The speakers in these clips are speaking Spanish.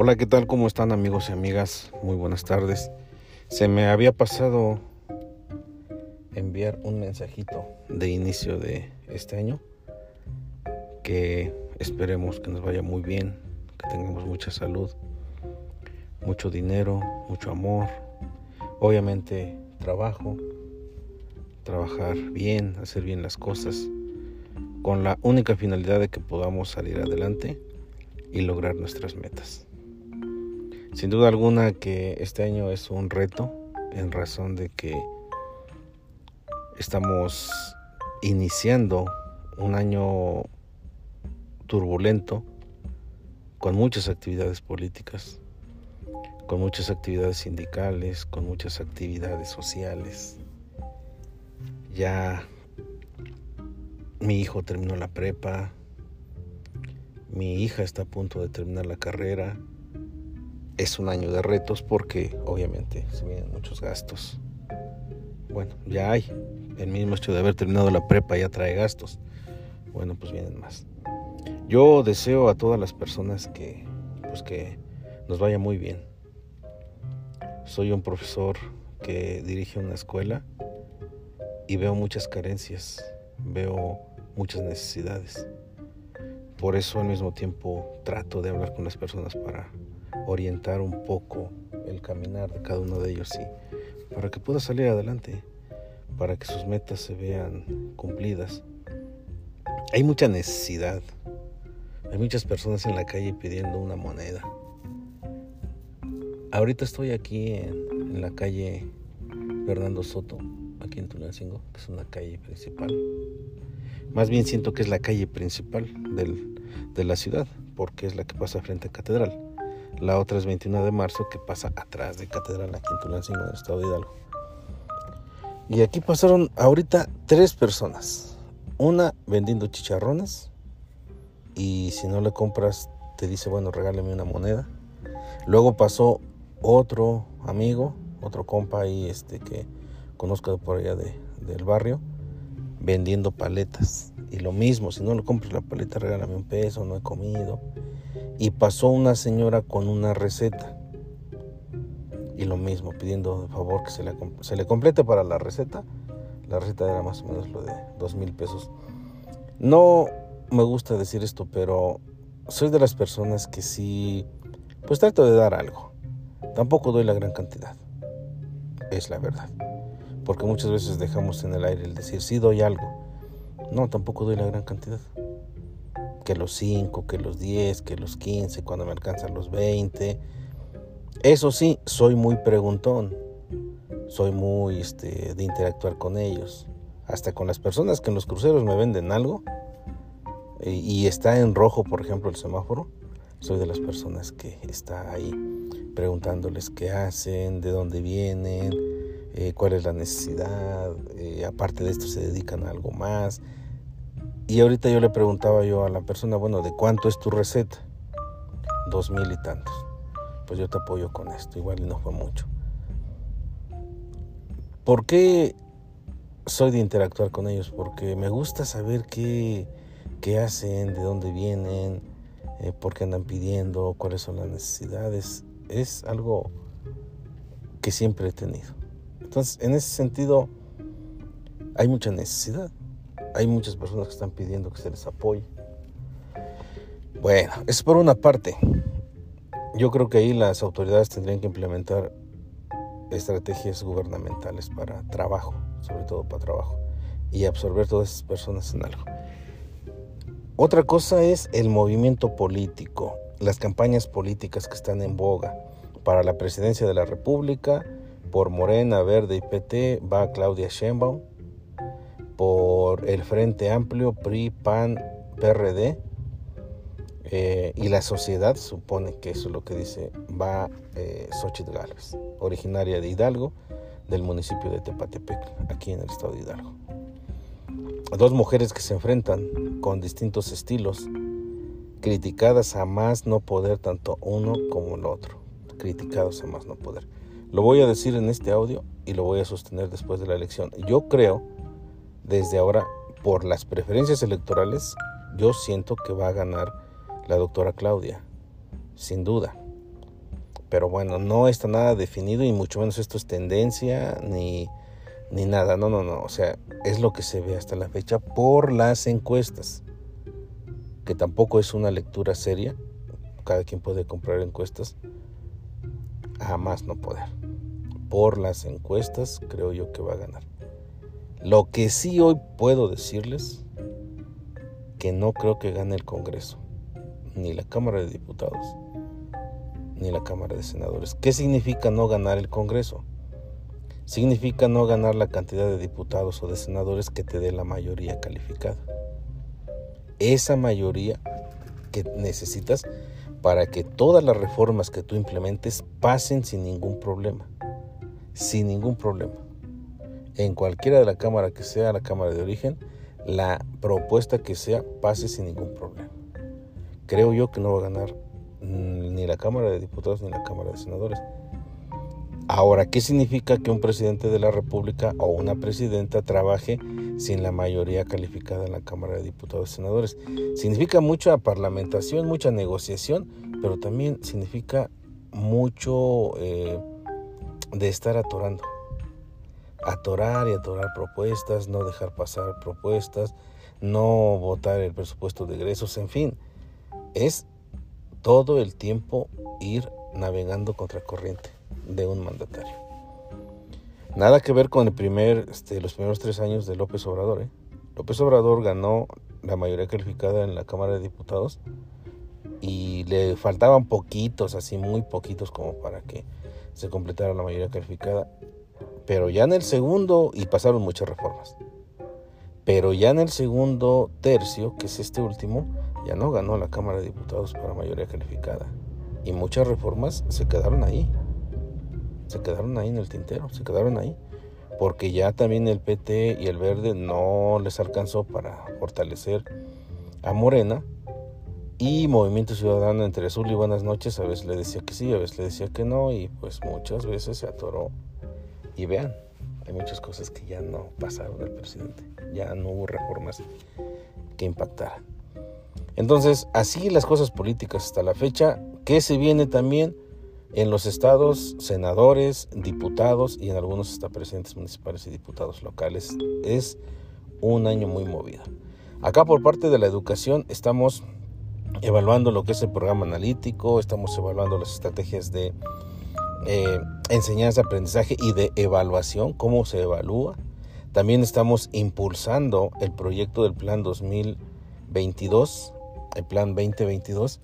Hola, ¿qué tal? ¿Cómo están amigos y amigas? Muy buenas tardes. Se me había pasado enviar un mensajito de inicio de este año que esperemos que nos vaya muy bien, que tengamos mucha salud, mucho dinero, mucho amor, obviamente trabajo, trabajar bien, hacer bien las cosas, con la única finalidad de que podamos salir adelante y lograr nuestras metas. Sin duda alguna que este año es un reto en razón de que estamos iniciando un año turbulento con muchas actividades políticas, con muchas actividades sindicales, con muchas actividades sociales. Ya mi hijo terminó la prepa, mi hija está a punto de terminar la carrera, es un año de retos porque obviamente se vienen muchos gastos. Bueno, ya hay. El mismo hecho de haber terminado la prepa ya trae gastos. Bueno, pues vienen más. Yo deseo a todas las personas que pues que nos vaya muy bien. Soy un profesor que dirige una escuela y veo muchas carencias, veo muchas necesidades. Por eso al mismo tiempo trato de hablar con las personas para orientar un poco el caminar de cada uno de ellos y para que pueda salir adelante, para que sus metas se vean cumplidas. Hay mucha necesidad. Hay muchas personas en la calle pidiendo una moneda. Ahorita estoy aquí en, la calle Fernando Soto, aquí en Tulancingo, que es una calle principal. Más bien siento que es la calle principal de la ciudad, porque es la que pasa frente a Catedral. La otra es 21 de marzo que pasa atrás de Catedral aquí en Tulancingo, en el estado de Hidalgo. Y aquí pasaron ahorita tres personas. Una vendiendo chicharrones y si no le compras te dice, bueno, regáleme una moneda. Luego pasó otro amigo, otro compa ahí este, que conozco por allá de, del barrio, vendiendo paletas. Y lo mismo, si no le compras la paleta, regálame un peso, no he comido y pasó una señora con una receta. Y lo mismo, pidiendo de favor que se le, se le complete para la receta. La receta era más o menos lo de dos mil pesos. No me gusta decir esto, pero soy de las personas que sí, pues trato de dar algo. Tampoco doy la gran cantidad. Es la verdad. Porque muchas veces dejamos en el aire el decir, sí doy algo. No, tampoco doy la gran cantidad que los 5, que los 10, que los 15, cuando me alcanzan los 20. Eso sí, soy muy preguntón, soy muy este, de interactuar con ellos, hasta con las personas que en los cruceros me venden algo y, y está en rojo, por ejemplo, el semáforo. Soy de las personas que está ahí preguntándoles qué hacen, de dónde vienen, eh, cuál es la necesidad, eh, aparte de esto se dedican a algo más, y ahorita yo le preguntaba yo a la persona, bueno, ¿de cuánto es tu receta? Dos mil y tantos. Pues yo te apoyo con esto, igual y no fue mucho. ¿Por qué soy de interactuar con ellos? Porque me gusta saber qué, qué hacen, de dónde vienen, eh, por qué andan pidiendo, cuáles son las necesidades. Es algo que siempre he tenido. Entonces, en ese sentido, hay mucha necesidad. Hay muchas personas que están pidiendo que se les apoye. Bueno, es por una parte. Yo creo que ahí las autoridades tendrían que implementar estrategias gubernamentales para trabajo, sobre todo para trabajo, y absorber todas esas personas en algo. Otra cosa es el movimiento político, las campañas políticas que están en boga. Para la presidencia de la República, por Morena, Verde y PT va Claudia Sheinbaum por el Frente Amplio, PRI, PAN, PRD eh, y la sociedad, supone que eso es lo que dice, va eh, Xochitl originaria de Hidalgo, del municipio de Tepatepec, aquí en el estado de Hidalgo. Dos mujeres que se enfrentan con distintos estilos, criticadas a más no poder, tanto uno como el otro, criticados a más no poder. Lo voy a decir en este audio y lo voy a sostener después de la elección. Yo creo desde ahora, por las preferencias electorales, yo siento que va a ganar la doctora Claudia, sin duda. Pero bueno, no está nada definido y mucho menos esto es tendencia ni, ni nada. No, no, no. O sea, es lo que se ve hasta la fecha por las encuestas. Que tampoco es una lectura seria. Cada quien puede comprar encuestas. Jamás no poder. Por las encuestas creo yo que va a ganar. Lo que sí hoy puedo decirles que no creo que gane el Congreso, ni la Cámara de Diputados ni la Cámara de Senadores. ¿Qué significa no ganar el Congreso? Significa no ganar la cantidad de diputados o de senadores que te dé la mayoría calificada. Esa mayoría que necesitas para que todas las reformas que tú implementes pasen sin ningún problema. Sin ningún problema. En cualquiera de la Cámara que sea la Cámara de origen, la propuesta que sea pase sin ningún problema. Creo yo que no va a ganar Mm, ni la Cámara de Diputados ni la Cámara de Senadores. Ahora, ¿qué significa que un presidente de la República o una presidenta trabaje sin la mayoría calificada en la Cámara de Diputados y Senadores? Significa mucha parlamentación, mucha negociación, pero también significa mucho eh, de estar atorando. Atorar y atorar propuestas, no dejar pasar propuestas, no votar el presupuesto de egresos, en fin, es todo el tiempo ir navegando contra corriente de un mandatario. Nada que ver con el primer, este, los primeros tres años de López Obrador. ¿eh? López Obrador ganó la mayoría calificada en la Cámara de Diputados y le faltaban poquitos, así muy poquitos como para que se completara la mayoría calificada. Pero ya en el segundo, y pasaron muchas reformas, pero ya en el segundo tercio, que es este último, ya no ganó la Cámara de Diputados para mayoría calificada. Y muchas reformas se quedaron ahí. Se quedaron ahí en el tintero, se quedaron ahí. Porque ya también el PT y el Verde no les alcanzó para fortalecer a Morena. Y Movimiento Ciudadano entre azul y buenas noches, a veces le decía que sí, a veces le decía que no, y pues muchas veces se atoró. Y vean, hay muchas cosas que ya no pasaron al presidente, ya no hubo reformas que impactaran. Entonces, así las cosas políticas hasta la fecha, que se viene también en los estados, senadores, diputados y en algunos hasta presidentes municipales y diputados locales. Es un año muy movido. Acá por parte de la educación estamos evaluando lo que es el programa analítico, estamos evaluando las estrategias de eh, enseñanza, aprendizaje y de evaluación, cómo se evalúa. También estamos impulsando el proyecto del Plan 2022 el Plan 2022,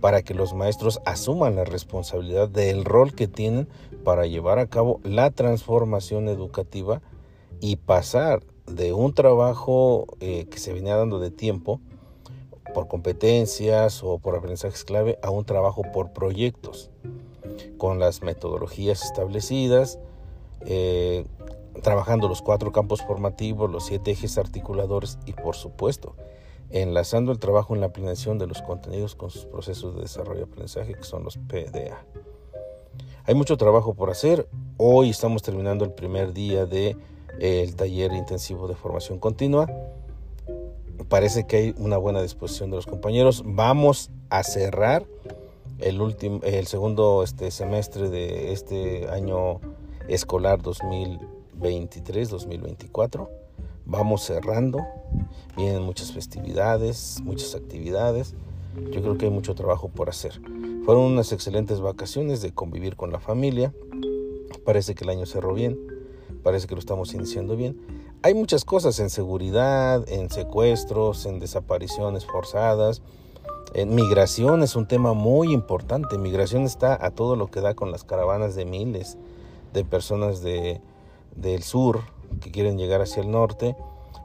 para que los maestros asuman la responsabilidad del rol que tienen para llevar a cabo la transformación educativa y pasar de un trabajo eh, que se venía dando de tiempo por competencias o por aprendizajes clave a un trabajo por proyectos con las metodologías establecidas, eh, trabajando los cuatro campos formativos, los siete ejes articuladores y por supuesto enlazando el trabajo en la planeación de los contenidos con sus procesos de desarrollo y aprendizaje, que son los PDA. Hay mucho trabajo por hacer. Hoy estamos terminando el primer día del de, el taller intensivo de formación continua. Parece que hay una buena disposición de los compañeros. Vamos a cerrar el, último, el segundo este, semestre de este año escolar 2023-2024 vamos cerrando, vienen muchas festividades, muchas actividades, yo creo que hay mucho trabajo por hacer. Fueron unas excelentes vacaciones de convivir con la familia, parece que el año cerró bien, parece que lo estamos iniciando bien. Hay muchas cosas en seguridad, en secuestros, en desapariciones forzadas. En migración es un tema muy importante. Migración está a todo lo que da con las caravanas de miles de personas de, del sur, que quieren llegar hacia el norte,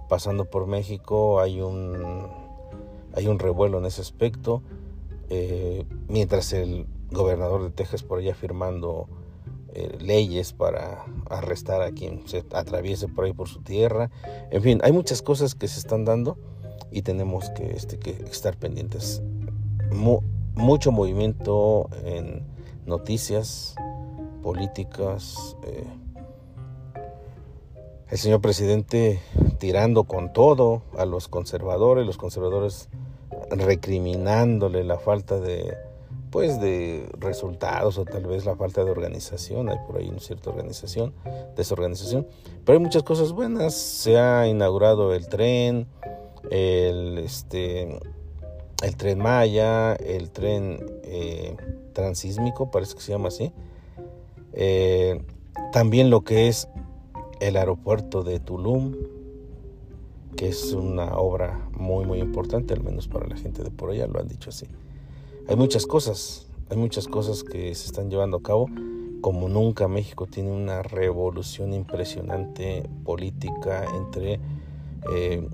pasando por México hay un, hay un revuelo en ese aspecto, eh, mientras el gobernador de Texas por allá firmando eh, leyes para arrestar a quien se atraviese por ahí por su tierra, en fin, hay muchas cosas que se están dando y tenemos que, este, estar pendientes. mucho movimiento en noticias políticas, eh, el señor presidente tirando con todo a los conservadores, los conservadores recriminándole la falta de pues de resultados o tal vez la falta de organización, hay por ahí una cierta organización, desorganización, pero hay muchas cosas buenas, se ha inaugurado el tren, el este el tren Maya, el tren eh, transísmico, parece que se llama así, eh, también lo que es el aeropuerto de Tulum, que es una obra muy muy importante, al menos para la gente de por allá, lo han dicho así. Hay muchas cosas, hay muchas cosas que se están llevando a cabo. Como nunca México tiene una revolución impresionante política entre eh,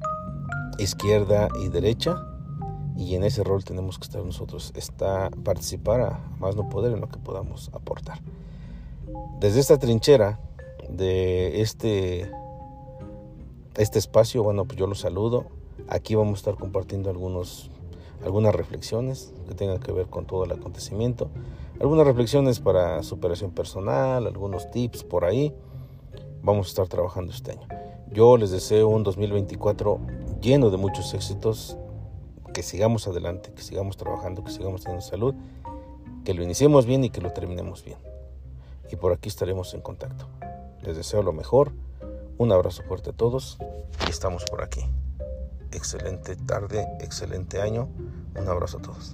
izquierda y derecha y en ese rol tenemos que estar nosotros, está participar a más no poder en lo que podamos aportar. Desde esta trinchera de este este espacio, bueno, pues yo los saludo. Aquí vamos a estar compartiendo algunos algunas reflexiones que tengan que ver con todo el acontecimiento, algunas reflexiones para superación personal, algunos tips por ahí. Vamos a estar trabajando este año. Yo les deseo un 2024 lleno de muchos éxitos, que sigamos adelante, que sigamos trabajando, que sigamos teniendo salud, que lo iniciemos bien y que lo terminemos bien. Y por aquí estaremos en contacto. Les deseo lo mejor, un abrazo fuerte a todos y estamos por aquí excelente tarde, excelente año. Un abrazo a todos.